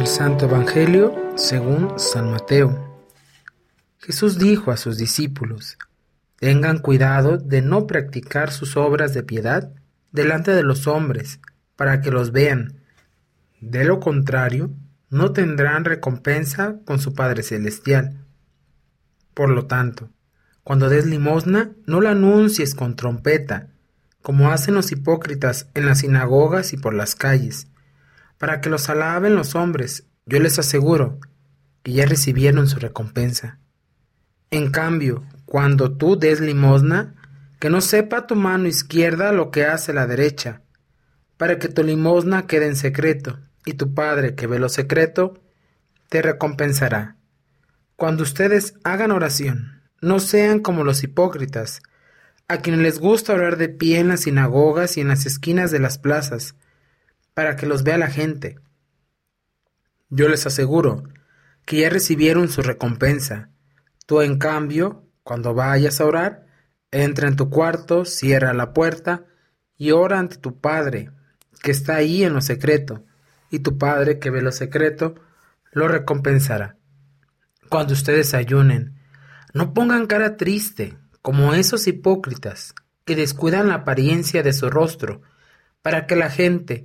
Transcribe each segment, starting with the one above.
Del Santo Evangelio según San Mateo. Jesús dijo a sus discípulos, Tengan cuidado de no practicar sus obras de piedad delante de los hombres, para que los vean. De lo contrario, no tendrán recompensa con su Padre Celestial. Por lo tanto, cuando des limosna, no la anuncies con trompeta, como hacen los hipócritas en las sinagogas y por las calles, para que los alaben los hombres. Yo les aseguro que ya recibieron su recompensa. En cambio, cuando tú des limosna, que no sepa tu mano izquierda lo que hace la derecha, para que tu limosna quede en secreto, y tu Padre que ve lo secreto, te recompensará. Cuando ustedes hagan oración, no sean como los hipócritas, a quienes les gusta orar de pie en las sinagogas y en las esquinas de las plazas, para que los vea la gente. Yo les aseguro que ya recibieron su recompensa. Tú, en cambio, cuando vayas a orar, entra en tu cuarto, cierra la puerta y ora ante tu Padre, que está ahí en lo secreto, y tu Padre que ve lo secreto, lo recompensará. Cuando ustedes ayunen, no pongan cara triste, como esos hipócritas que descuidan la apariencia de su rostro, para que la gente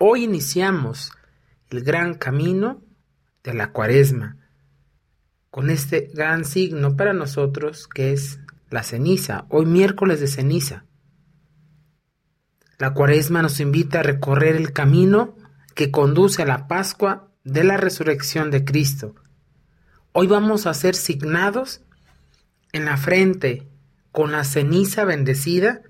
Hoy iniciamos el gran camino de la cuaresma, con este gran signo para nosotros que es la ceniza, hoy miércoles de ceniza. La cuaresma nos invita a recorrer el camino que conduce a la Pascua de la resurrección de Cristo. Hoy vamos a ser signados en la frente con la ceniza bendecida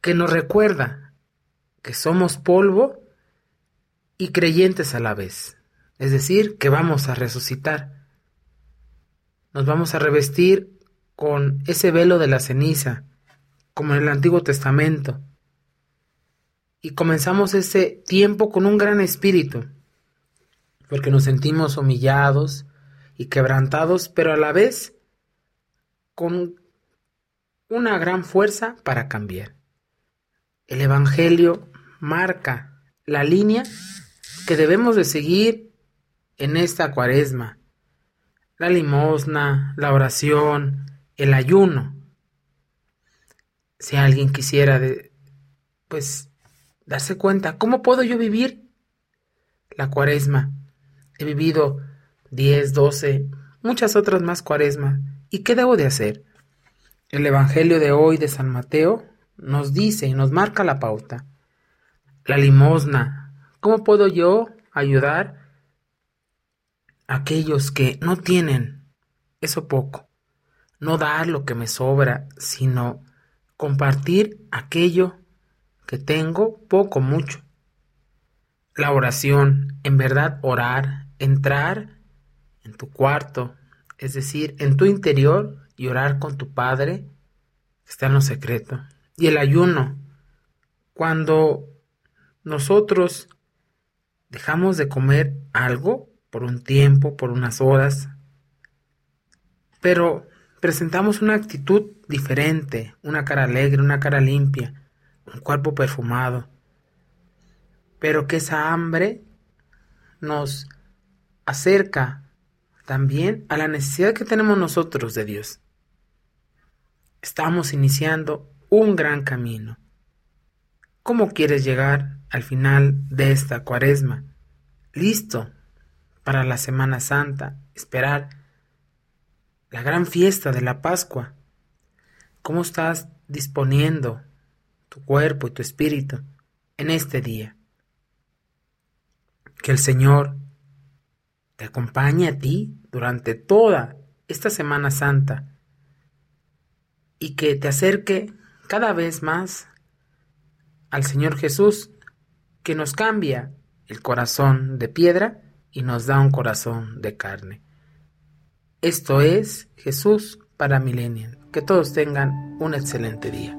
que nos recuerda que somos polvo y creyentes a la vez. Es decir, que vamos a resucitar. Nos vamos a revestir con ese velo de la ceniza, como en el Antiguo Testamento. Y comenzamos ese tiempo con un gran espíritu, porque nos sentimos humillados y quebrantados, pero a la vez con una gran fuerza para cambiar. El Evangelio marca la línea que debemos de seguir en esta cuaresma. La limosna, la oración, el ayuno. Si alguien quisiera pues darse cuenta, ¿cómo puedo yo vivir la cuaresma? He vivido 10, 12, muchas otras más cuaresmas ¿Y qué debo de hacer? El Evangelio de hoy de San Mateo nos dice y nos marca la pauta. La limosna. ¿Cómo puedo yo ayudar a aquellos que no tienen eso poco? No dar lo que me sobra, sino compartir aquello que tengo poco, mucho. La oración, en verdad orar, entrar en tu cuarto, es decir, en tu interior y orar con tu Padre está en lo secreto. Y el ayuno, cuando nosotros dejamos de comer algo por un tiempo, por unas horas, pero presentamos una actitud diferente, una cara alegre, una cara limpia, un cuerpo perfumado, pero que esa hambre nos acerca también a la necesidad que tenemos nosotros de Dios. Estamos iniciando un gran camino. ¿Cómo quieres llegar al final de esta cuaresma? Listo para la Semana Santa, esperar la gran fiesta de la Pascua. ¿Cómo estás disponiendo tu cuerpo y tu espíritu en este día? Que el Señor te acompañe a ti durante toda esta Semana Santa y que te acerque cada vez más al Señor Jesús, que nos cambia el corazón de piedra y nos da un corazón de carne. Esto es Jesús para Millennial. Que todos tengan un excelente día.